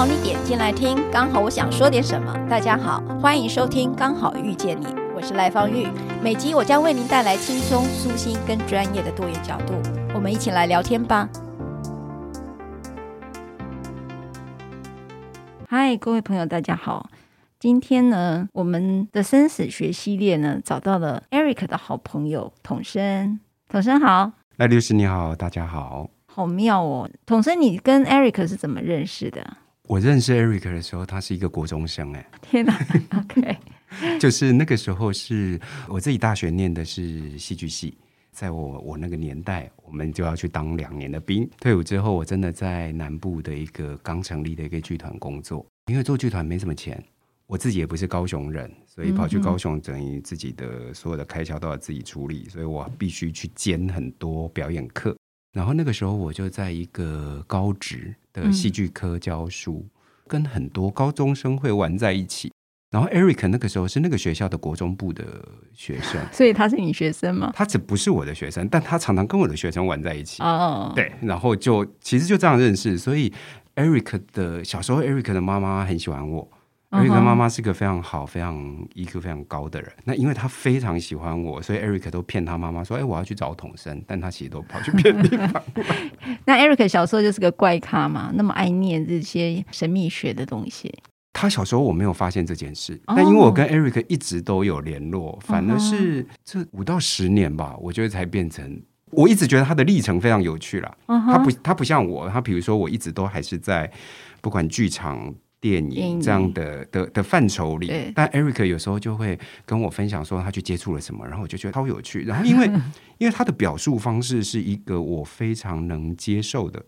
好你点进来听，刚好我想说点什么。大家好，欢迎收听《刚好遇见你》，我是赖芳玉。每集我将为您带来轻松、舒心跟专业的多元角度，我们一起来聊天吧。嗨，各位朋友，大家好。今天呢，我们的生死学系列呢，找到了 Eric 的好朋友统生。统生好，赖律师你好，大家好。好妙哦，统生，你跟 Eric 是怎么认识的？我认识 Eric 的时候，他是一个国中生，哎，天哪，OK，就是那个时候是我自己大学念的是戏剧系，在我我那个年代，我们就要去当两年的兵，退伍之后，我真的在南部的一个刚成立的一个剧团工作，因为做剧团没什么钱，我自己也不是高雄人，所以跑去高雄等于自己的所有的开销都要自己处理，所以我必须去兼很多表演课。然后那个时候，我就在一个高职的戏剧科教书，嗯，跟很多高中生会玩在一起。然后 Eric 那个时候是那个学校的国中部的学生，所以他是你学生吗？他只不是我的学生，但他常常跟我的学生玩在一起。哦，对，然后就其实就这样认识。所以 Eric 的小时候，Eric 的妈妈很喜欢我。Eric 妈妈是个非常好、非常 EQ 非常高的人。那因为他非常喜欢我，所以 Eric 都骗他妈妈说：“哎，我要去找统生。”但他其实都跑去别的地方。那 Eric 小时候就是个怪咖嘛，那么爱念这些神秘学的东西。他小时候我没有发现这件事，但因为我跟 Eric 一直都有联络，反而是这五到十年吧，我觉得才变成。我一直觉得他的历程非常有趣啦。他不，他不像我，他比如说我一直都还是在不管剧场。电影这样的的的范畴里，但 Eric 有时候就会跟我分享说他去接触了什么，然后我就觉得超有趣。然后因为 因为他的表述方式是一个我非常能接受的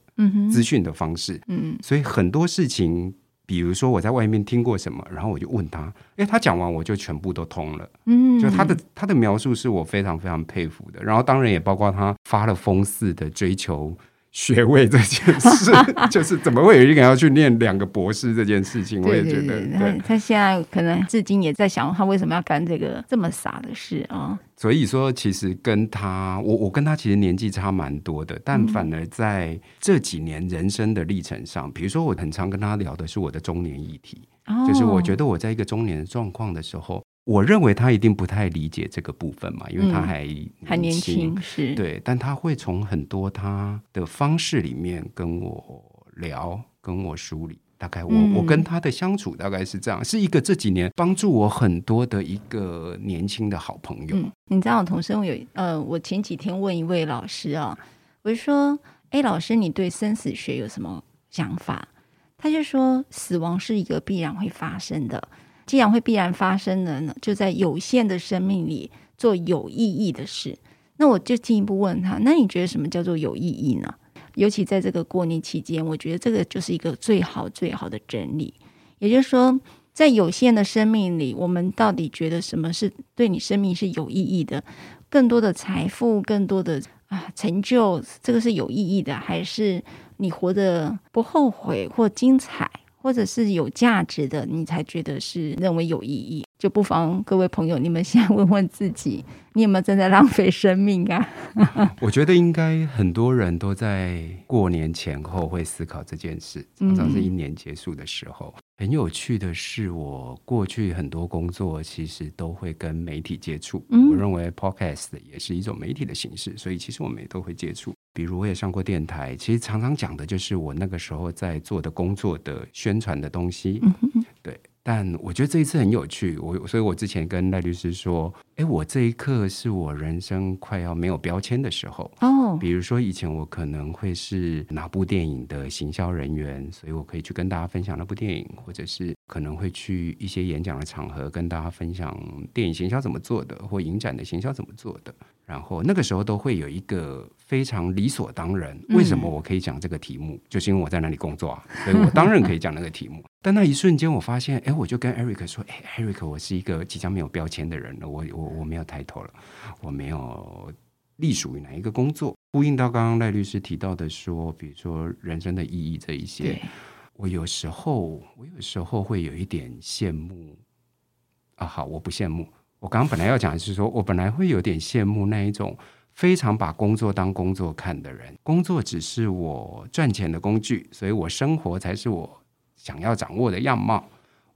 资讯的方式，嗯，所以很多事情，比如说我在外面听过什么，然后我就问他，哎，他讲完我就全部都通了，嗯，就他的他的描述是我非常非常佩服的。然后当然也包括他发了疯似的追求。学位这件事，就是怎么会有一个人要去念两个博士这件事情，我也觉得，他他现在可能至今也在想，他为什么要干这个这么傻的事啊？所以说，其实跟他，我我跟他其实年纪差蛮多的，但反而在这几年人生的历程上，比如说我很常跟他聊的是我的中年议题，就是我觉得我在一个中年的状况的时候。我认为他一定不太理解这个部分嘛，因为他还还年轻，是对，但他会从很多他的方式里面跟我聊，跟我梳理。大概我、嗯、我跟他的相处大概是这样，是一个这几年帮助我很多的一个年轻的好朋友。嗯、你知道，我同生有呃，我前几天问一位老师啊，我就说，哎，老师，你对生死学有什么想法？他就说，死亡是一个必然会发生的。既然会必然发生的呢，就在有限的生命里做有意义的事。那我就进一步问他：那你觉得什么叫做有意义呢？尤其在这个过年期间，我觉得这个就是一个最好最好的整理。也就是说，在有限的生命里，我们到底觉得什么是对你生命是有意义的？更多的财富，更多的啊成就，这个是有意义的，还是你活得不后悔或精彩？或者是有价值的，你才觉得是认为有意义，就不妨各位朋友，你们先问问自己，你有没有正在浪费生命啊？我觉得应该很多人都在过年前后会思考这件事，常常是一年结束的时候。嗯。很有趣的是，我过去很多工作其实都会跟媒体接触。嗯。我认为 Podcast 也是一种媒体的形式，所以其实我们也都会接触。比如我也上过电台，其实常常讲的就是我那个时候在做的工作的宣传的东西。嗯，对。但我觉得这一次很有趣，我所以，我之前跟赖律师说，哎，我这一刻是我人生快要没有标签的时候。哦，比如说以前我可能会是哪部电影的行销人员，所以我可以去跟大家分享那部电影，或者是可能会去一些演讲的场合跟大家分享电影行销怎么做的，或影展的行销怎么做的。然后那个时候都会有一个非常理所当然，为什么我可以讲这个题目？嗯、就是因为我在那里工作啊，所以我当然可以讲那个题目。但那一瞬间，我发现，哎，我就跟 Eric 说，哎，Eric，我是一个即将没有标签的人了，我我我没有抬头了，我没有隶属于哪一个工作。呼应到刚刚赖律师提到的说，比如说人生的意义这一些，我有时候我有时候会有一点羡慕啊，好，我不羡慕。我刚刚本来要讲的是说，我本来会有点羡慕那一种非常把工作当工作看的人，工作只是我赚钱的工具，所以我生活才是我想要掌握的样貌。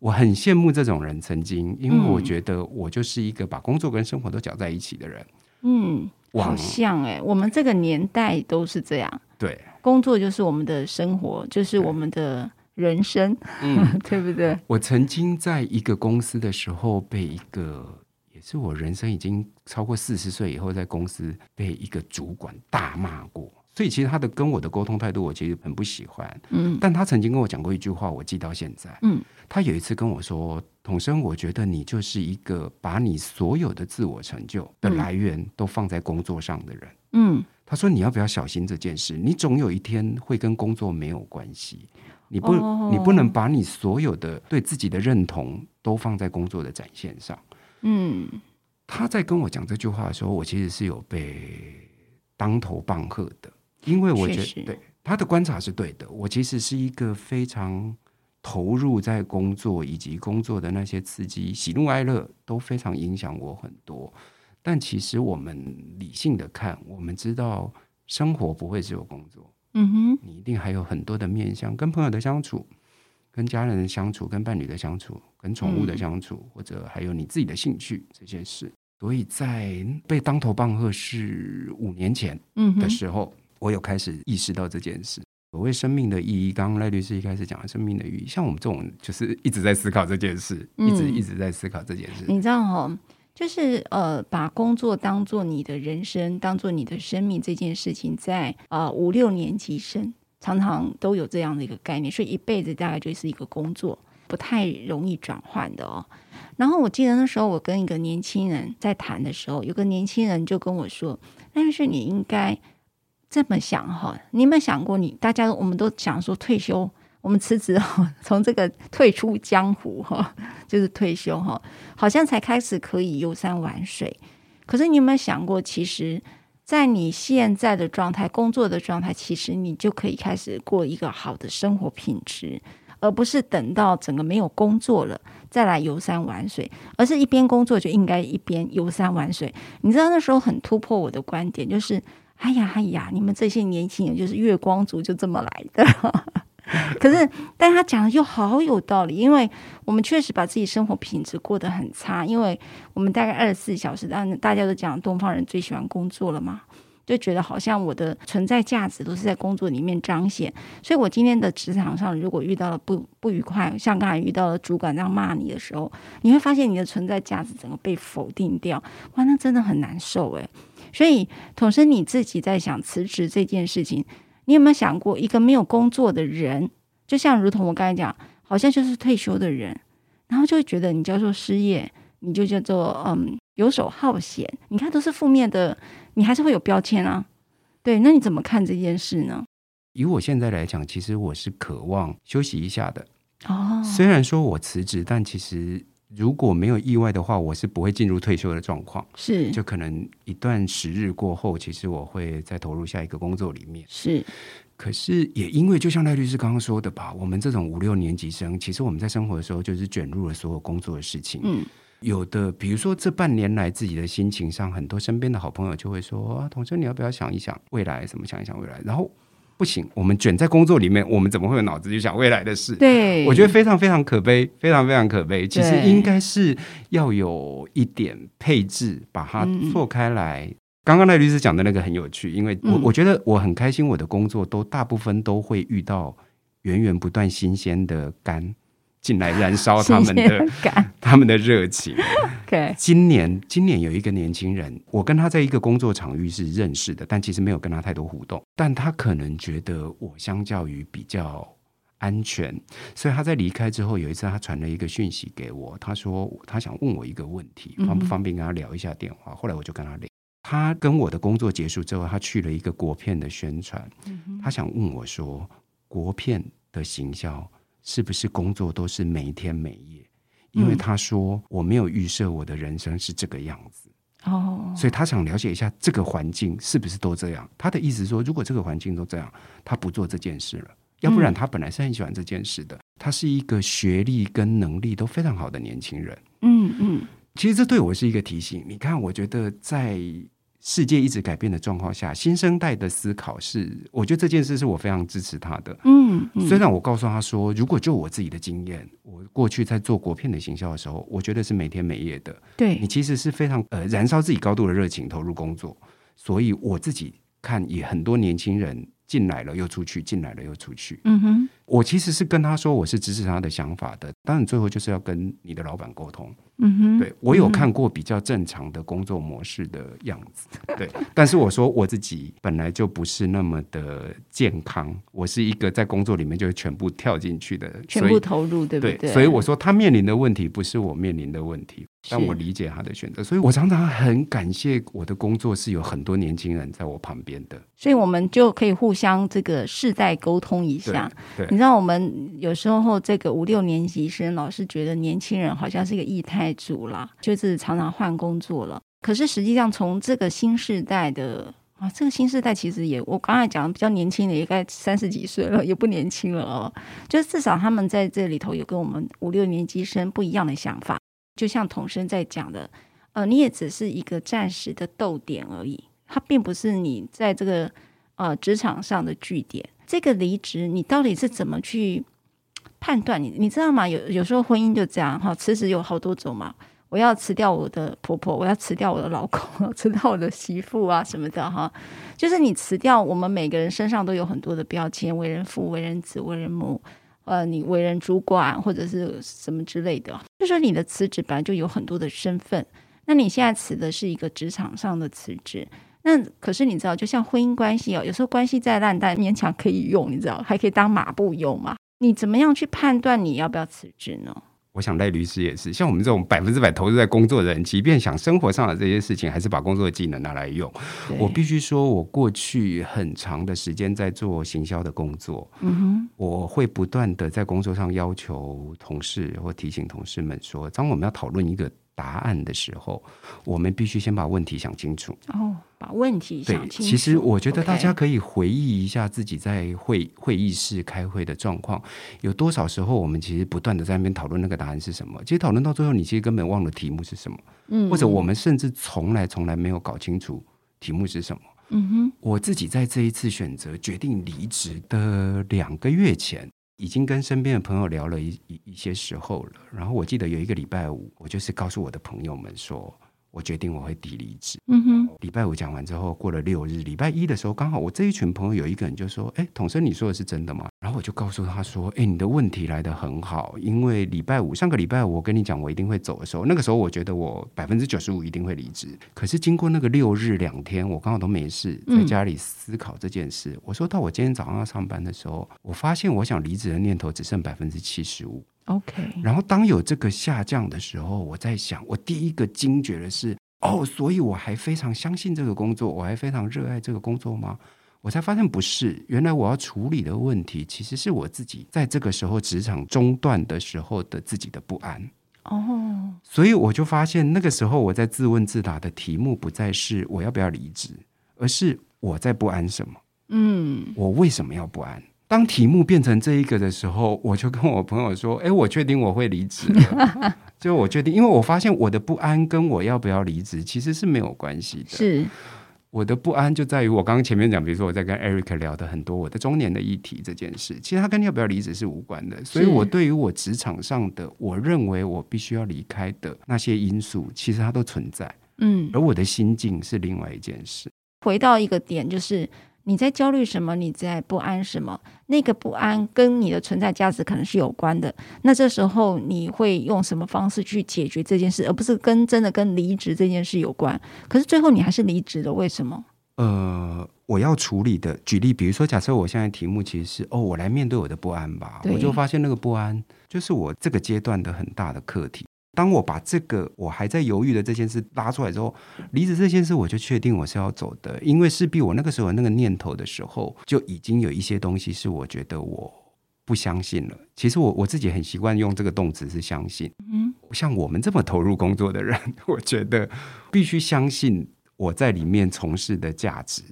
我很羡慕这种人，曾经，因为我觉得我就是一个把工作跟生活都搅在一起的人。嗯，好像哎、欸，我们这个年代都是这样。对，工作就是我们的生活，就是我们的人生，嗯，对不对？我曾经在一个公司的时候，被一个也是我人生已经超过四十岁以后，在公司被一个主管大骂过。所以其实他的跟我的沟通态度，我其实很不喜欢。嗯，但他曾经跟我讲过一句话，我记到现在。嗯，他有一次跟我说：“统生，我觉得你就是一个把你所有的自我成就的来源都放在工作上的人。”嗯，他说：“你要不要小心这件事？你总有一天会跟工作没有关系。你不，哦、你不能把你所有的对自己的认同都放在工作的展现上。”嗯，他在跟我讲这句话的时候，我其实是有被当头棒喝的。因为我觉得对他的观察是对的，我其实是一个非常投入在工作，以及工作的那些刺激、喜怒哀乐都非常影响我很多。但其实我们理性的看，我们知道生活不会只有工作，嗯哼，你一定还有很多的面向，跟朋友的相处、跟家人的相处、跟伴侣的相处、跟宠物的相处，嗯、或者还有你自己的兴趣这些事。所以在被当头棒喝是五年前的时候。嗯我有开始意识到这件事，所谓生命的意义。刚刚赖律师一开始讲的生命的意义，像我们这种就是一直在思考这件事，嗯、一直一直在思考这件事。你知道哈，就是呃，把工作当做你的人生，当做你的生命这件事情在，在呃五六年级生常常都有这样的一个概念，所以一辈子大概就是一个工作，不太容易转换的哦。然后我记得那时候我跟一个年轻人在谈的时候，有个年轻人就跟我说：“赖律师，你应该。”这么想哈，你有没有想过你？你大家我们都想说退休，我们辞职哈，从这个退出江湖哈，就是退休哈，好像才开始可以游山玩水。可是你有没有想过，其实，在你现在的状态、工作的状态，其实你就可以开始过一个好的生活品质，而不是等到整个没有工作了再来游山玩水，而是一边工作就应该一边游山玩水。你知道那时候很突破我的观点，就是。哎呀，哎呀，你们这些年轻人就是月光族，就这么来的。可是，但他讲的又好有道理，因为我们确实把自己生活品质过得很差，因为我们大概二十四小时，但大家都讲东方人最喜欢工作了嘛，就觉得好像我的存在价值都是在工作里面彰显。所以我今天的职场上，如果遇到了不不愉快，像刚才遇到了主管这样骂你的时候，你会发现你的存在价值整个被否定掉，哇，那真的很难受诶。所以，统生你自己在想辞职这件事情，你有没有想过，一个没有工作的人，就像如同我刚才讲，好像就是退休的人，然后就会觉得你叫做失业，你就叫做嗯游手好闲，你看都是负面的，你还是会有标签啊。对，那你怎么看这件事呢？以我现在来讲，其实我是渴望休息一下的。哦，虽然说我辞职，但其实。如果没有意外的话，我是不会进入退休的状况。是，就可能一段时日过后，其实我会再投入下一个工作里面。是，可是也因为就像赖律师刚刚说的吧，我们这种五六年级生，其实我们在生活的时候就是卷入了所有工作的事情。嗯，有的比如说这半年来自己的心情上，很多身边的好朋友就会说：“啊，童生你要不要想一想未来？什么想一想未来？”然后。不行，我们卷在工作里面，我们怎么会有脑子去想未来的事？对，我觉得非常非常可悲，非常非常可悲。其实应该是要有一点配置，把它错开来。刚刚那律师讲的那个很有趣，因为我我觉得我很开心，我的工作都大部分都会遇到源源不断新鲜的肝。进来燃烧他们的 他们的热情。今年今年有一个年轻人，我跟他在一个工作场域是认识的，但其实没有跟他太多互动。但他可能觉得我相较于比较安全，所以他在离开之后，有一次他传了一个讯息给我，他说他想问我一个问题，方不方便跟他聊一下电话？后来我就跟他聊。他跟我的工作结束之后，他去了一个国片的宣传，他想问我说，国片的行销。是不是工作都是每天每夜？因为他说我没有预设我的人生是这个样子哦，所以他想了解一下这个环境是不是都这样。他的意思是说，如果这个环境都这样，他不做这件事了，要不然他本来是很喜欢这件事的。他是一个学历跟能力都非常好的年轻人。嗯嗯，其实这对我是一个提醒。你看，我觉得在世界一直改变的状况下，新生代的思考是，我觉得这件事是我非常支持他的。嗯，嗯，虽然我告诉他说，如果就我自己的经验，我过去在做国片的行销的时候，我觉得是每天每夜的。对，你其实是非常呃燃烧自己高度的热情投入工作，所以我自己看也很多年轻人进来了又出去，进来了又出去。嗯哼，我其实是跟他说我是支持他的想法的，当然最后就是要跟你的老板沟通。嗯哼，对，我有看过比较正常的工作模式的样子，嗯、对。但是我说我自己本来就不是那么的健康，我是一个在工作里面就全部跳进去的，全部投入，对不对？对，所以我说他面临的问题不是我面临的问题，但我理解他的选择。所以我常常很感谢我的工作是有很多年轻人在我旁边的，所以我们就可以互相这个世代沟通一下。对，对，你知道我们有时候这个五六年级生老是觉得年轻人好像是一个异态。太足了，就是常常换工作了。可是实际上，从这个新世代的啊，这个新世代其实也，我刚才讲的比较年轻的，也该三十几岁了，也不年轻了哦。就是至少他们在这里头有跟我们五六年级生不一样的想法。就像童生在讲的，呃，你也只是一个暂时的逗点而已，它并不是你在这个呃职场上的据点。这个离职，你到底是怎么去？判断你，你知道吗？有有时候婚姻就这样哈，辞职有好多种嘛。我要辞掉我的婆婆，我要辞掉我的老公，辞掉我的媳妇啊什么的哈。就是你辞掉，我们每个人身上都有很多的标签：为人父、为人子、为人母。呃，你为人主管或者是什么之类的。就说你的辞职本来就有很多的身份。那你现在辞的是一个职场上的辞职，那可是你知道，就像婚姻关系哦，有时候关系再烂，但勉强可以用，你知道，还可以当马步用嘛。你怎么样去判断你要不要辞职呢？我想赖律师也是，像我们这种百分之百投入在工作的人，即便想生活上的这些事情，还是把工作的技能拿来用。我必须说，我过去很长的时间在做行销的工作，嗯哼，我会不断的在工作上要求同事或提醒同事们说，当我们要讨论一个。答案的时候，我们必须先把问题想清楚。哦，把问题想清楚。其实我觉得大家可以回忆一下自己在会会议室开会的状况，有多少时候我们其实不断的在那边讨论那个答案是什么？其实讨论到最后，你其实根本忘了题目是什么。嗯，或者我们甚至从来从来没有搞清楚题目是什么。嗯哼，我自己在这一次选择决定离职的两个月前。已经跟身边的朋友聊了一一一些时候了，然后我记得有一个礼拜五，我就是告诉我的朋友们说。我决定我会提离职。嗯哼，礼拜五讲完之后，过了六日，礼拜一的时候，刚好我这一群朋友有一个人就说：“哎，统生，你说的是真的吗？”然后我就告诉他说：“哎，你的问题来得很好，因为礼拜五上个礼拜五我跟你讲我一定会走的时候，那个时候我觉得我百分之九十五一定会离职。可是经过那个六日两天，我刚好都没事，在家里思考这件事。嗯、我说到我今天早上要上班的时候，我发现我想离职的念头只剩百分之七十五。” OK，然后当有这个下降的时候，我在想，我第一个惊觉的是，哦，所以我还非常相信这个工作，我还非常热爱这个工作吗？我才发现不是，原来我要处理的问题，其实是我自己在这个时候职场中断的时候的自己的不安。哦，所以我就发现，那个时候我在自问自答的题目不再是我要不要离职，而是我在不安什么？嗯，我为什么要不安？当题目变成这一个的时候，我就跟我朋友说：“ 哎，我确定我会离职了。就我确定，因为我发现我的不安跟我要不要离职其实是没有关系的。是我的不安就在于我刚刚前面讲，比如说我在跟 Eric 聊的很多我的中年的议题这件事，其实它跟你要不要离职是无关的。所以我对于我职场上的我认为我必须要离开的那些因素，其实它都存在。嗯，而我的心境是另外一件事。回到一个点，就是。你在焦虑什么？你在不安什么？那个不安跟你的存在价值可能是有关的。那这时候你会用什么方式去解决这件事，而不是跟真的跟离职这件事有关？可是最后你还是离职了，为什么？呃，我要处理的，举例，比如说，假设我现在题目其实是哦，我来面对我的不安吧，我就发现那个不安就是我这个阶段的很大的课题。当我把这个我还在犹豫的这件事拉出来之后，离职这件事我就确定我是要走的，因为势必我那个时候那个念头的时候，就已经有一些东西是我觉得我不相信了。其实我我自己很习惯用这个动词是相信。嗯，像我们这么投入工作的人，我觉得必须相信我在里面从事的价值，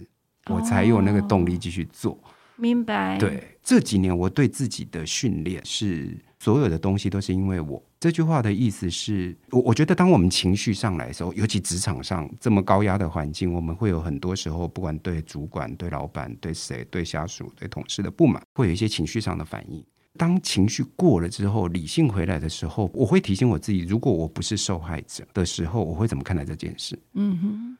我才有那个动力继续做。明白。对，这几年我对自己的训练是所有的东西都是因为我。这句话的意思是，我我觉得，当我们情绪上来的时候，尤其职场上这么高压的环境，我们会有很多时候，不管对主管、对老板、对谁、对下属、对同事的不满，会有一些情绪上的反应。当情绪过了之后，理性回来的时候，我会提醒我自己：如果我不是受害者的时候，我会怎么看待这件事？嗯哼，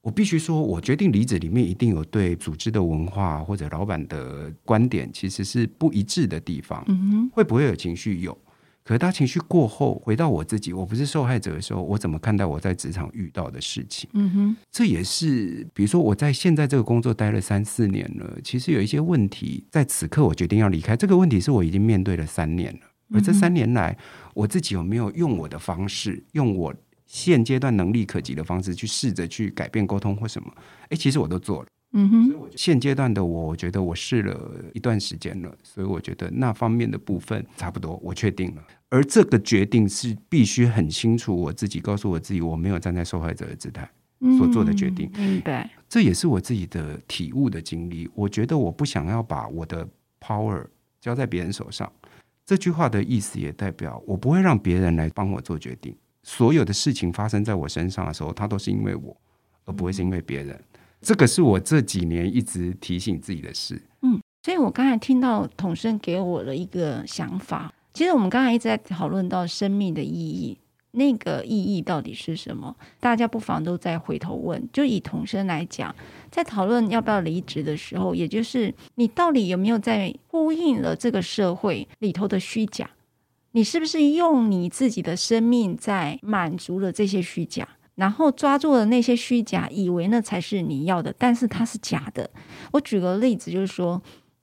我必须说，我决定离职里面一定有对组织的文化或者老板的观点其实是不一致的地方。嗯哼，会不会有情绪？有。可是当情绪过后，回到我自己，我不是受害者的时候，我怎么看待我在职场遇到的事情？嗯哼，这也是，比如说我在现在这个工作待了三四年了，其实有一些问题，在此刻我决定要离开，这个问题是我已经面对了三年了。而这三年来，我自己有没有用我的方式，用我现阶段能力可及的方式去试着去改变沟通或什么？诶，其实我都做了。嗯哼，现阶段的我，我觉得我试了一段时间了，所以我觉得那方面的部分差不多，我确定了。而这个决定是必须很清楚，我自己告诉我自己，我没有站在受害者的姿态所做的决定。明白，这也是我自己的体悟的经历。我觉得我不想要把我的 power 交在别人手上。这句话的意思也代表，我不会让别人来帮我做决定。所有的事情发生在我身上的时候，它都是因为我，而不会是因为别人。这个是我这几年一直提醒自己的事。嗯，所以我刚才听到统生给我的一个想法。其实我们刚才一直在讨论到生命的意义，那个意义到底是什么？大家不妨都再回头问。就以统生来讲，在讨论要不要离职的时候，也就是你到底有没有在呼应了这个社会里头的虚假？你是不是用你自己的生命在满足了这些虚假？然后抓住了那些虚假，以为那才是你要的，但是它是假的。我举个例子，就是说，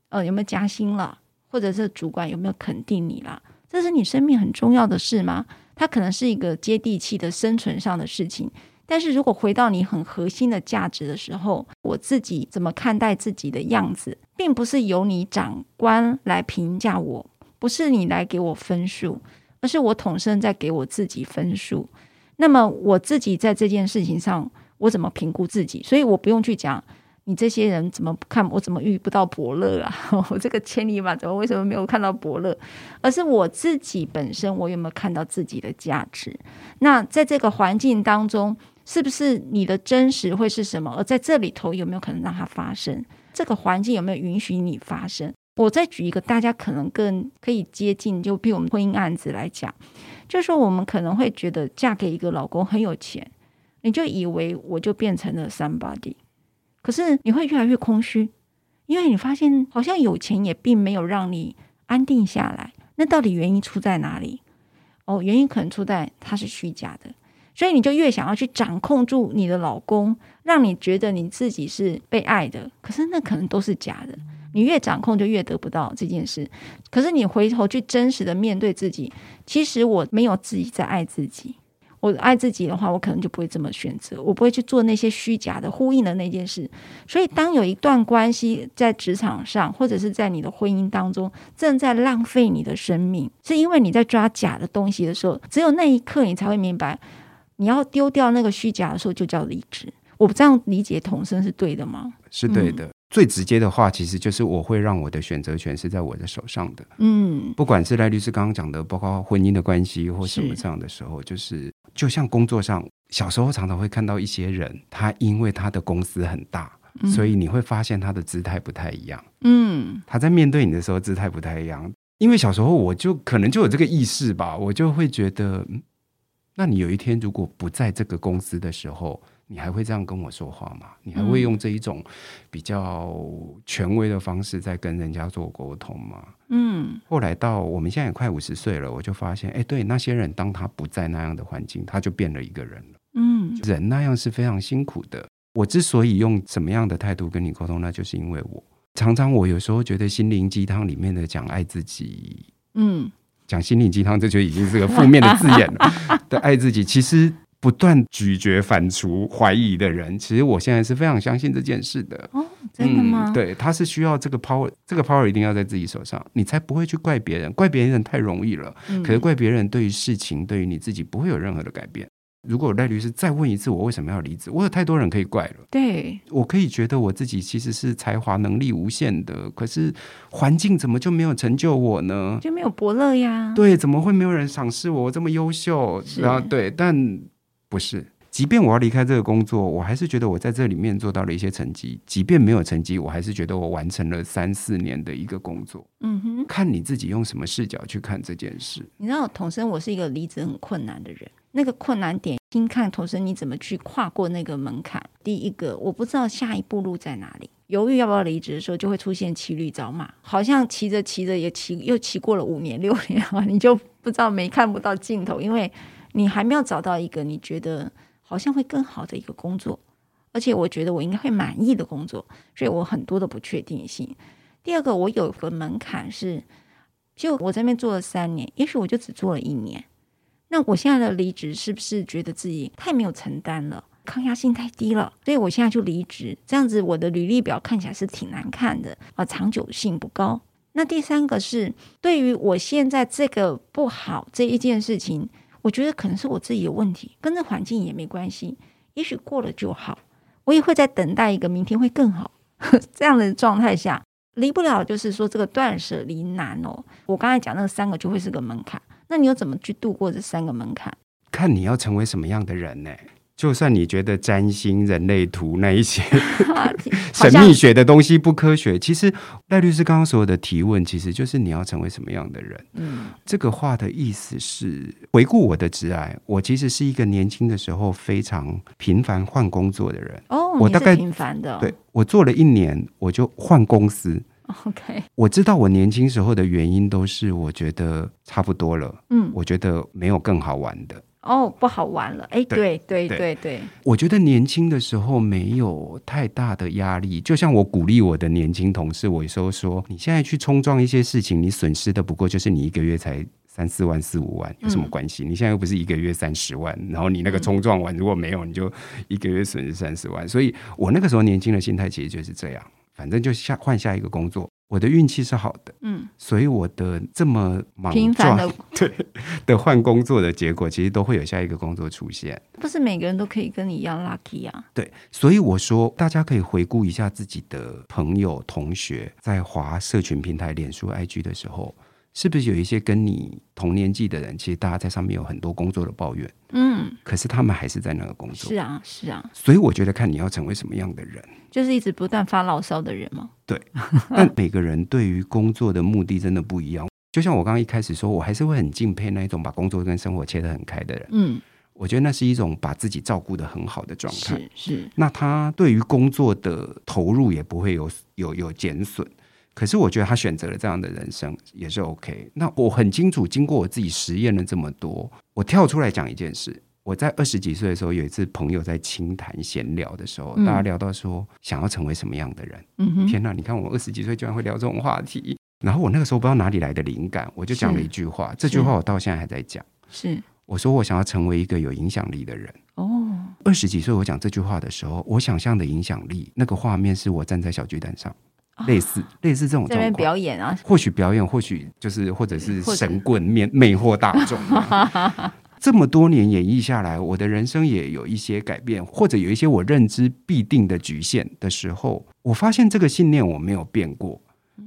呃，有没有加薪了，或者是主管有没有肯定你了？这是你生命很重要的事吗？它可能是一个接地气的生存上的事情。但是如果回到你很核心的价值的时候，我自己怎么看待自己的样子，并不是由你长官来评价我，不是你来给我分数，而是我统生在给我自己分数。那么我自己在这件事情上，我怎么评估自己？所以我不用去讲你这些人怎么看我，怎么遇不到伯乐啊？我这个千里马怎么为什么没有看到伯乐？而是我自己本身，我有没有看到自己的价值？那在这个环境当中，是不是你的真实会是什么？而在这里头有没有可能让它发生？这个环境有没有允许你发生？我再举一个大家可能更可以接近，就比我们婚姻案子来讲。就是说，我们可能会觉得嫁给一个老公很有钱，你就以为我就变成了 somebody，可是你会越来越空虚，因为你发现好像有钱也并没有让你安定下来。那到底原因出在哪里？哦，原因可能出在他是虚假的，所以你就越想要去掌控住你的老公，让你觉得你自己是被爱的，可是那可能都是假的。你越掌控，就越得不到这件事。可是你回头去真实的面对自己，其实我没有自己在爱自己。我爱自己的话，我可能就不会这么选择，我不会去做那些虚假的呼应的那件事。所以，当有一段关系在职场上，或者是在你的婚姻当中，正在浪费你的生命，是因为你在抓假的东西的时候，只有那一刻你才会明白，你要丢掉那个虚假的时候，就叫离职。我不这样理解统生是对的吗？是对的。嗯最直接的话，其实就是我会让我的选择权是在我的手上的。嗯，不管是赖律师刚刚讲的，包括婚姻的关系或什么这样的时候，是就是就像工作上，小时候常常会看到一些人，他因为他的公司很大，嗯、所以你会发现他的姿态不太一样。嗯，他在面对你的时候姿态不太一样。因为小时候我就可能就有这个意识吧，我就会觉得，那你有一天如果不在这个公司的时候。你还会这样跟我说话吗？你还会用这一种比较权威的方式在跟人家做沟通吗？嗯。后来到我们现在也快五十岁了，我就发现，哎，对，那些人当他不在那样的环境，他就变了一个人了。嗯。人那样是非常辛苦的。我之所以用什么样的态度跟你沟通，那就是因为我常常我有时候觉得心灵鸡汤里面的讲爱自己，嗯，讲心灵鸡汤这就已经是个负面的字眼了。的爱自己，其实。不断咀嚼、反刍、怀疑的人，其实我现在是非常相信这件事的。哦，真的吗？嗯，对，他是需要这个 power，这个 power 一定要在自己手上，你才不会去怪别人。怪别人太容易了，嗯，可是怪别人对于事情、对于你自己不会有任何的改变。如果赖律师再问一次，我为什么要离职？我有太多人可以怪了。对，我可以觉得我自己其实是才华能力无限的，可是环境怎么就没有成就我呢？就没有伯乐呀？对，怎么会没有人赏识我？我这么优秀，然后对，但不是。即便我要离开这个工作，我还是觉得我在这里面做到了一些成绩。即便没有成绩，我还是觉得我完成了三四年的一个工作。嗯哼，看你自己用什么视角去看这件事。你知道，童生，我是一个离职很困难的人。那个困难点，先看童生你怎么去跨过那个门槛。第一个，我不知道下一步路在哪里，犹豫要不要离职的时候，就会出现骑驴找马，好像骑着骑着也骑又骑过了五年六年啊，你就不知道没看不到尽头，因为你还没有找到一个你觉得。好像会更好的一个工作，而且我觉得我应该会满意的工作，所以我很多的不确定性。第二个，我有个门槛是，就我这边做了三年，也许我就只做了一年。那我现在的离职是不是觉得自己太没有承担了，抗压性太低了？所以我现在就离职，这样子我的履历表看起来是挺难看的，啊，长久性不高。那第三个是，对于我现在这个不好这一件事情。我觉得可能是我自己有问题，跟这环境也没关系，也许过了就好。我也会在等待一个明天会更好 这样的状态下，离不了，就是说这个断舍离难哦。我刚才讲那三个就会是个门槛，那你又怎么去度过这三个门槛？看你要成为什么样的人呢？就算你觉得占星、人类图那一些 神秘学的东西不科学，其实赖律师刚刚所有的提问，其实就是你要成为什么样的人。嗯，这个话的意思是，回顾我的职涯，我其实是一个年轻的时候非常频繁换工作的人。哦，我大概频繁的，对，我做了一年，我就换公司。OK，我知道我年轻时候的原因都是我觉得差不多了。嗯，我觉得没有更好玩的。哦，不好玩了，哎，对对对对，我觉得年轻的时候没有太大的压力，就像我鼓励我的年轻同事，我有时候说，你现在去冲撞一些事情，你损失的不过就是你一个月才三四万、四五万，有什么关系？嗯、你现在又不是一个月三十万，然后你那个冲撞完如果没有，你就一个月损失三十万。所以我那个时候年轻的心态其实就是这样，反正就下换下一个工作。我的运气是好的，嗯，所以我的这么忙频繁的 对的换工作的结果，其实都会有下一个工作出现。不是每个人都可以跟你一样 lucky 啊。对，所以我说，大家可以回顾一下自己的朋友、同学，在华社群平台、脸书、IG 的时候，是不是有一些跟你同年纪的人？其实大家在上面有很多工作的抱怨，嗯，可是他们还是在那个工作。是啊，是啊。所以我觉得，看你要成为什么样的人。就是一直不断发牢骚的人吗？对，但每个人对于工作的目的真的不一样。就像我刚刚一开始说，我还是会很敬佩那一种把工作跟生活切得很开的人。嗯，我觉得那是一种把自己照顾的很好的状态。是是。那他对于工作的投入也不会有有有减损。可是我觉得他选择了这样的人生也是 OK。那我很清楚，经过我自己实验了这么多，我跳出来讲一件事。我在二十几岁的时候，有一次朋友在清谈闲聊的时候，嗯、大家聊到说想要成为什么样的人。嗯哼，天哪！你看我二十几岁居然会聊这种话题。然后我那个时候不知道哪里来的灵感，我就讲了一句话。这句话我到现在还在讲。是，我说我想要成为一个有影响力的人。哦，二十几岁我讲这句话的时候，我想象的影响力那个画面是我站在小巨蛋上，哦、类似类似这种状况，在那边表演啊，或许表演，或许就是或者是神棍面魅惑大众。这么多年演绎下来，我的人生也有一些改变，或者有一些我认知必定的局限的时候，我发现这个信念我没有变过。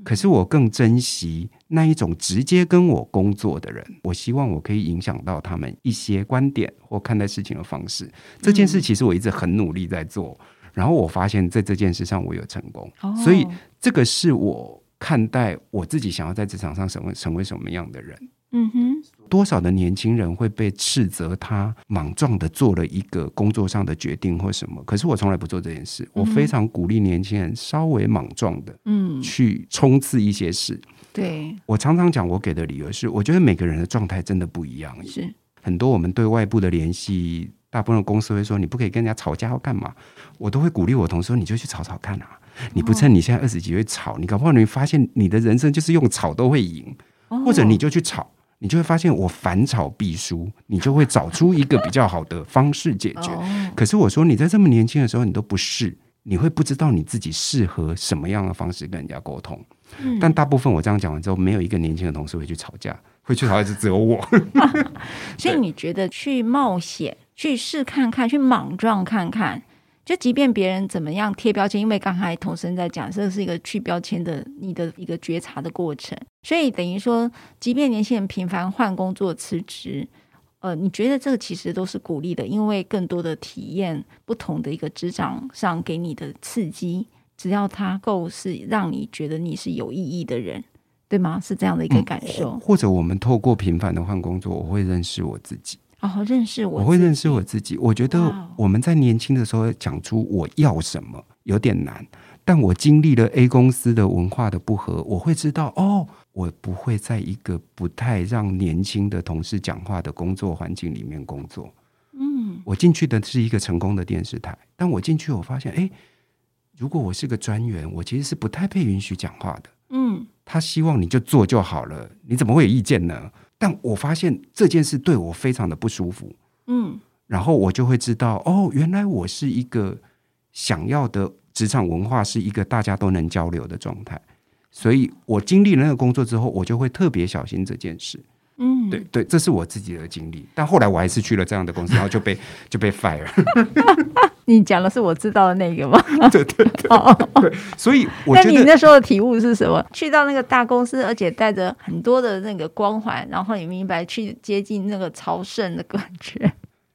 可是我更珍惜那一种直接跟我工作的人，我希望我可以影响到他们一些观点或看待事情的方式。这件事其实我一直很努力在做，然后我发现在这件事上我有成功，所以这个是我看待我自己想要在职场上成为成为什么样的人。嗯哼，多少的年轻人会被斥责他莽撞的做了一个工作上的决定或什么？可是我从来不做这件事。我非常鼓励年轻人稍微莽撞的，嗯，去冲刺一些事。对，我常常讲，我给的理由是，我觉得每个人的状态真的不一样。是很多我们对外部的联系，大部分的公司会说你不可以跟人家吵架或干嘛，我都会鼓励我同事说，你就去吵吵看啊！你不趁你现在二十几岁吵，你搞不好你会发现你的人生就是用吵都会赢，或者你就去吵。你就会发现我反吵必输，你就会找出一个比较好的方式解决。可是我说你在这么年轻的时候，你都不试，你会不知道你自己适合什么样的方式跟人家沟通。但大部分我这样讲完之后，没有一个年轻的同事会去吵架，会去吵架就只有我。所以你觉得去冒险？去试看看，去莽撞看看。就即便别人怎么样贴标签，因为刚才童生在讲，这是一个去标签的你的一个觉察的过程，所以等于说，即便年轻人频繁换工作、辞职，呃，你觉得这个其实都是鼓励的，因为更多的体验不同的一个职场上给你的刺激，只要它够是让你觉得你是有意义的人，对吗？是这样的一个感受。嗯，或者我们透过频繁的换工作，我会认识我自己。哦，认识我，我会认识我自己。我觉得我们在年轻的时候讲出我要什么有点难，但我经历了 A 公司的文化的不合，我会知道哦，我不会在一个不太让年轻的同事讲话的工作环境里面工作。嗯，我进去的是一个成功的电视台，但我进去我发现，哎，如果我是个专员，我其实是不太被允许讲话的。嗯，他希望你就做就好了，你怎么会有意见呢？但我发现这件事对我非常的不舒服，嗯，然后我就会知道，哦，原来我是一个想要的职场文化是一个大家都能交流的状态，所以我经历了那个工作之后，我就会特别小心这件事。嗯，对对，这是我自己的经历。但后来我还是去了这样的公司，然后就被就被 fire。你讲的是我知道的那个吗？对对对，对。所以我觉得，那你那时候的体悟是什么？去到那个大公司，而且带着很多的那个光环，然后你明白去接近那个朝圣的感觉。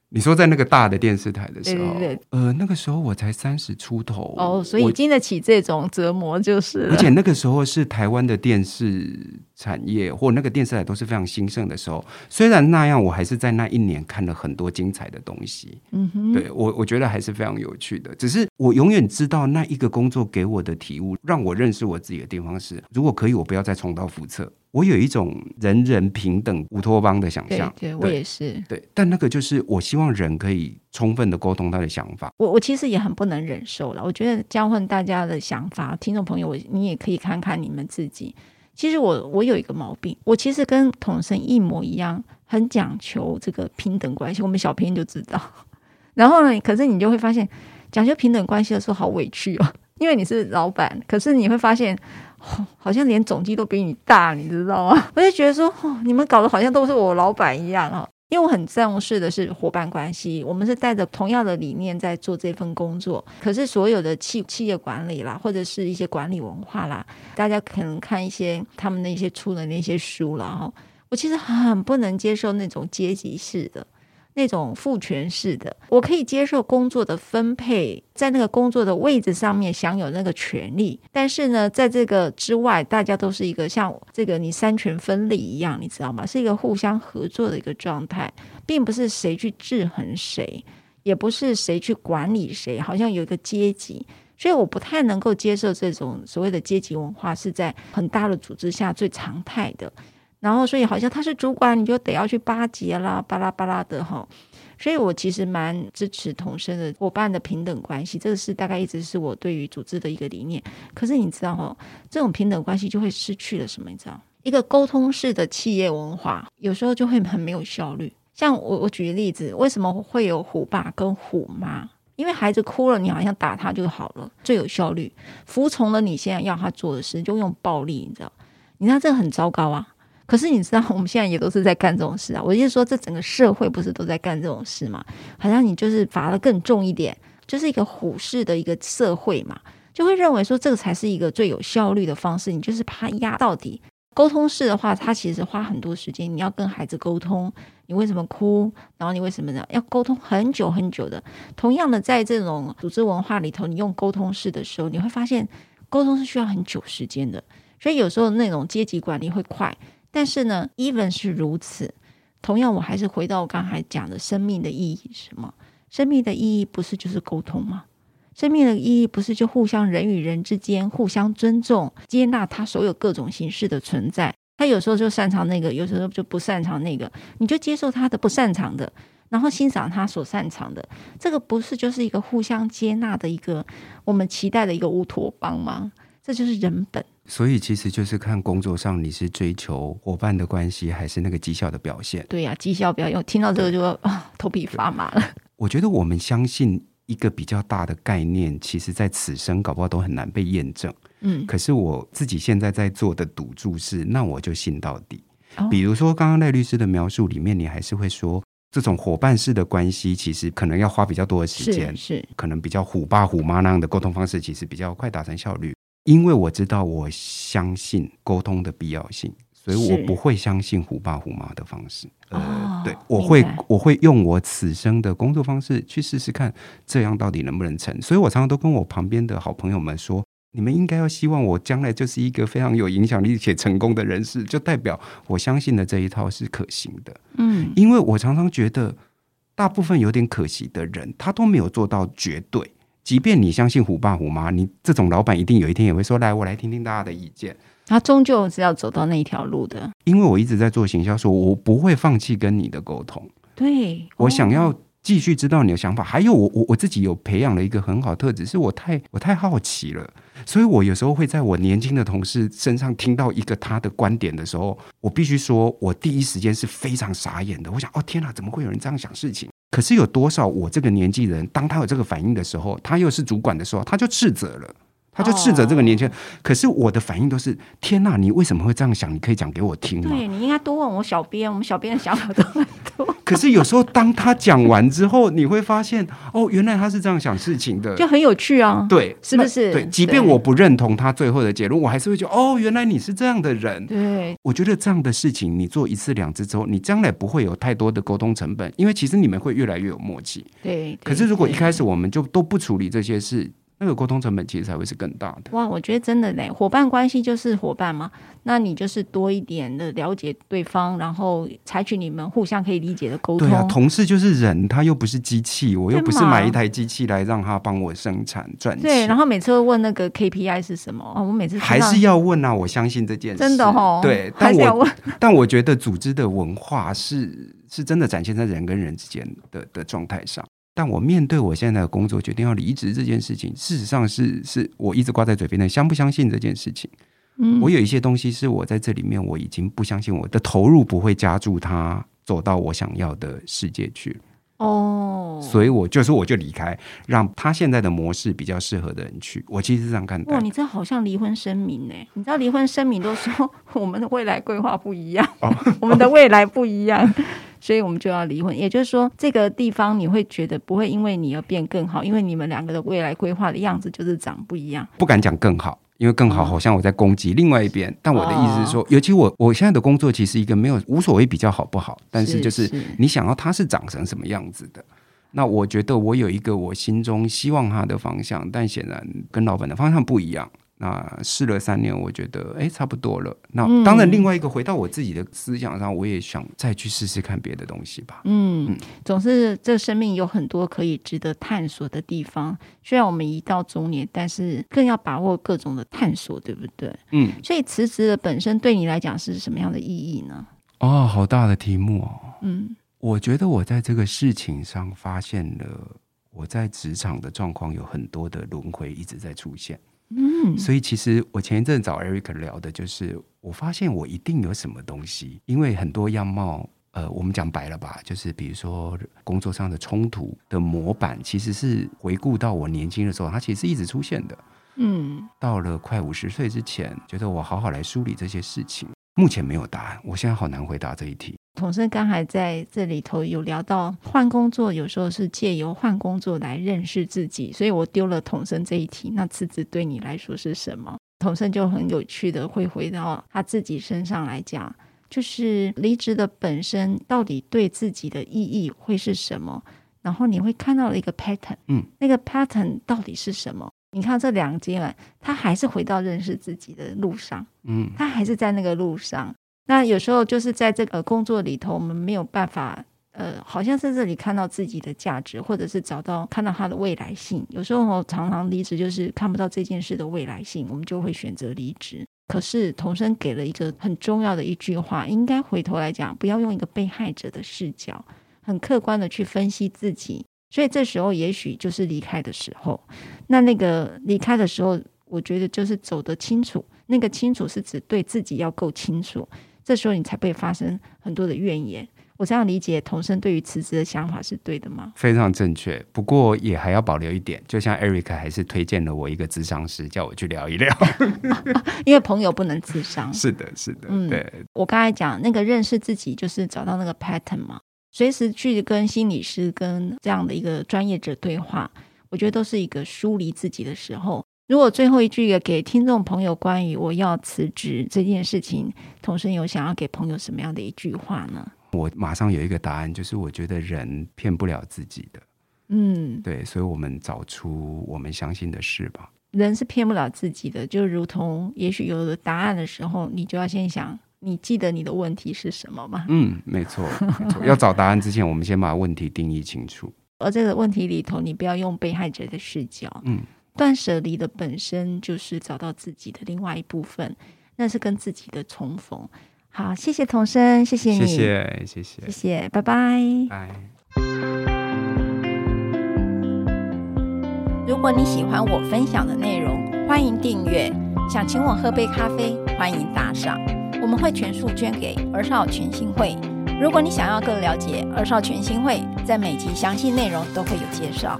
你说在那个大的电视台的时候，对对对，呃，那个时候我才三十出头哦，所以经得起这种折磨就是。而且那个时候是台湾的电视产业或那个电视台都是非常兴盛的时候，虽然那样，我还是在那一年看了很多精彩的东西。嗯哼，对我我觉得还是非常有趣的。只是我永远知道那一个工作给我的体悟，让我认识我自己的地方是，如果可以，我不要再重蹈覆辙。我有一种人人平等乌托邦的想象，对，对，我也是。对，但那个就是我希望人可以充分的沟通他的想法。我我其实也很不能忍受了。我觉得交换大家的想法，听众朋友，我你也可以看看你们自己。其实我我有一个毛病，我其实跟统生一模一样，很讲求这个平等关系。我们小平就知道。然后呢，可是你就会发现，讲究平等关系的时候好委屈哦，因为你是老板，可是你会发现。好像连总机都比你大，你知道吗？我就觉得说，哦，你们搞得好像都是我老板一样啊。因为我很重视的是伙伴关系，我们是带着同样的理念在做这份工作。可是所有的企企业管理啦，或者是一些管理文化啦，大家可能看一些他们那些出的那些书了哈。我其实很不能接受那种阶级式的。那种父权式的，我可以接受工作的分配，在那个工作的位置上面享有那个权利，但是呢，在这个之外，大家都是一个像这个你三权分立一样，你知道吗？是一个互相合作的一个状态，并不是谁去制衡谁，也不是谁去管理谁，好像有一个阶级，所以我不太能够接受这种所谓的阶级文化是在很大的组织下最常态的。然后，所以好像他是主管，你就得要去巴结啦，巴拉巴拉的哈。所以我其实蛮支持童声的伙伴的平等关系，这个是大概一直是我对于组织的一个理念。可是你知道哈，这种平等关系就会失去了什么？你知道，一个沟通式的企业文化，有时候就会很没有效率。像我，我举个例子，为什么会有虎爸跟虎妈？因为孩子哭了，你好像打他就好了，最有效率。服从了你现在要他做的事，就用暴力，你知道？你知道这个很糟糕啊。可是你知道，我们现在也都是在干这种事啊。我就是说，这整个社会不是都在干这种事吗？好像你就是罚得更重一点，就是一个虎式的一个社会嘛，就会认为说这个才是一个最有效率的方式。你就是怕压到底。沟通式的话，它其实花很多时间。你要跟孩子沟通，你为什么哭？然后你为什么呢？要沟通很久很久的。同样的，在这种组织文化里头，你用沟通式的时候，你会发现沟通是需要很久时间的。所以有时候那种阶级管理会快。但是呢，even 是如此，同样我还是回到我刚才讲的生命的意义是什么？生命的意义不是就是沟通吗？生命的意义不是就互相人与人之间互相尊重、接纳他所有各种形式的存在？他有时候就擅长那个，有时候就不擅长那个，你就接受他的不擅长的，然后欣赏他所擅长的，这个不是就是一个互相接纳的一个我们期待的一个乌托邦吗？这就是人本。所以其实就是看工作上你是追求伙伴的关系，还是那个绩效的表现。对呀、啊，绩效表现。听到这个就啊，头皮发麻了。我觉得我们相信一个比较大的概念，其实在此生搞不好都很难被验证。嗯，可是我自己现在在做的赌注是，那我就信到底。哦、比如说刚刚赖律师的描述里面，你还是会说，这种伙伴式的关系，其实可能要花比较多的时间，是，是可能比较虎爸虎妈那样的沟通方式，其实比较快达成效率。因为我知道，我相信沟通的必要性，所以我不会相信虎爸虎妈的方式。呃，哦、对，我会我会用我此生的工作方式去试试看，这样到底能不能成。所以我常常都跟我旁边的好朋友们说，你们应该要希望我将来就是一个非常有影响力且成功的人士，就代表我相信的这一套是可行的。嗯，因为我常常觉得，大部分有点可惜的人，他都没有做到绝对。即便你相信虎爸虎妈，你这种老板一定有一天也会说：“来，我来听听大家的意见。”他终究是要走到那一条路的。因为我一直在做行销，说我不会放弃跟你的沟通。对，我想要继续知道你的想法。还有我，我我我自己有培养了一个很好特质，是我太我太好奇了，所以我有时候会在我年轻的同事身上听到一个他的观点的时候，我必须说，我第一时间是非常傻眼的。我想，哦天哪，怎么会有人这样想事情？可是有多少我这个年纪人，当他有这个反应的时候，他又是主管的时候，他就斥责了。他就斥责这个年轻人，哦、可是我的反应都是：天哪，你为什么会这样想？你可以讲给我听吗？对，你应该多问我小编，我们小编的想法都很多。可是有时候当他讲完之后，你会发现，哦，原来他是这样想事情的，就很有趣啊。对，是不是？对，即便我不认同他最后的结论，我还是会觉得，哦，原来你是这样的人。对，我觉得这样的事情，你做一次两次之后，你将来不会有太多的沟通成本，因为其实你们会越来越有默契。对。可是如果一开始我们就都不处理这些事。那个沟通成本其实才会是更大的。哇，我觉得真的嘞，伙伴关系就是伙伴嘛。那你就是多一点的了解对方，然后采取你们互相可以理解的沟通。对啊，同事就是人，他又不是机器，我又不是买一台机器来让他帮我生产赚钱。对，然后每次会问那个 KPI 是什么？哦，我每次还是要问啊，我相信这件事真的哦。对，但我 但我觉得组织的文化是是真的展现在人跟人之间的的状态上。但我面对我现在的工作，决定要离职这件事情，事实上是是我一直挂在嘴边的，相不相信这件事情？嗯，我有一些东西是我在这里面我已经不相信，我的投入不会加注它走到我想要的世界去。哦，所以我就是我就离开，让他现在的模式比较适合的人去。我其实是这样看待。哇，你这好像离婚声明呢？你知道离婚声明都说我们的未来规划不一样，哦、我们的未来不一样。所以我们就要离婚，也就是说，这个地方你会觉得不会因为你而变更好，因为你们两个的未来规划的样子就是长不一样。不敢讲更好，因为更好好像我在攻击另外一边。但我的意思是说，哦、尤其我我现在的工作其实一个没有无所谓比较好不好，但是就是你想要它是长成什么样子的。那我觉得我有一个我心中希望它的方向，但显然跟老板的方向不一样。那试了三年，我觉得哎，差不多了。那当然，另外一个回到我自己的思想上，我也想再去试试看别的东西吧。嗯，嗯，总是这生命有很多可以值得探索的地方。虽然我们一到中年，但是更要把握各种的探索，对不对？嗯。所以辞职的本身对你来讲是什么样的意义呢？哦，好大的题目哦。嗯，我觉得我在这个事情上发现了我在职场的状况有很多的轮回一直在出现。嗯，所以其实我前一阵找 Eric 聊的就是，我发现我一定有什么东西，因为很多样貌，呃，我们讲白了吧，就是比如说工作上的冲突的模板，其实是回顾到我年轻的时候，它其实是一直出现的。嗯，到了快五十岁之前，觉得我好好来梳理这些事情，目前没有答案，我现在好难回答这一题。统生刚才在这里头有聊到换工作，有时候是借由换工作来认识自己，所以我丢了统生这一题。那辞职对你来说是什么？统生就很有趣的会回到他自己身上来讲，就是离职的本身到底对自己的意义会是什么？然后你会看到了一个 pattern，嗯，那个 pattern 到底是什么？你看这两阶段，他还是回到认识自己的路上，嗯，他还是在那个路上。那有时候就是在这个工作里头，我们没有办法，呃，好像在这里看到自己的价值，或者是找到看到它的未来性。有时候常常离职，就是看不到这件事的未来性，我们就会选择离职。可是童生给了一个很重要的一句话，应该回头来讲，不要用一个被害者的视角，很客观的去分析自己。所以这时候也许就是离开的时候。那那个离开的时候，我觉得就是走得清楚。那个清楚是指对自己要够清楚。这时候你才不会发生很多的怨言。我这样理解，童生对于辞职的想法是对的吗？非常正确。不过也还要保留一点，就像 Eric 还是推荐了我一个咨商师，叫我去聊一聊。因为朋友不能咨商。是的，是的，嗯，对。我刚才讲那个认识自己，就是找到那个 pattern 嘛。随时去跟心理师跟这样的一个专业者对话，我觉得都是一个梳理自己的时候。如果最后一句也给听众朋友关于我要辞职这件事情，童生有想要给朋友什么样的一句话呢？我马上有一个答案，就是我觉得人骗不了自己的。嗯，对，所以我们找出我们相信的事吧。人是骗不了自己的，就如同也许有了答案的时候，你就要先想。你记得你的问题是什么吗？嗯，没错，没错。要找答案之前，我们先把问题定义清楚。而 这个问题里头，你不要用被害者的视角。嗯，断舍离的本身就是找到自己的另外一部分，那是跟自己的重逢。好，谢谢童生，谢谢你，谢谢，谢谢，谢谢，拜拜。拜。如果你喜欢我分享的内容，欢迎订阅。想请我喝杯咖啡，欢迎打赏。我们会全数捐给儿少全新会。如果你想要更了解儿少全新会，在每集详细内容都会有介绍。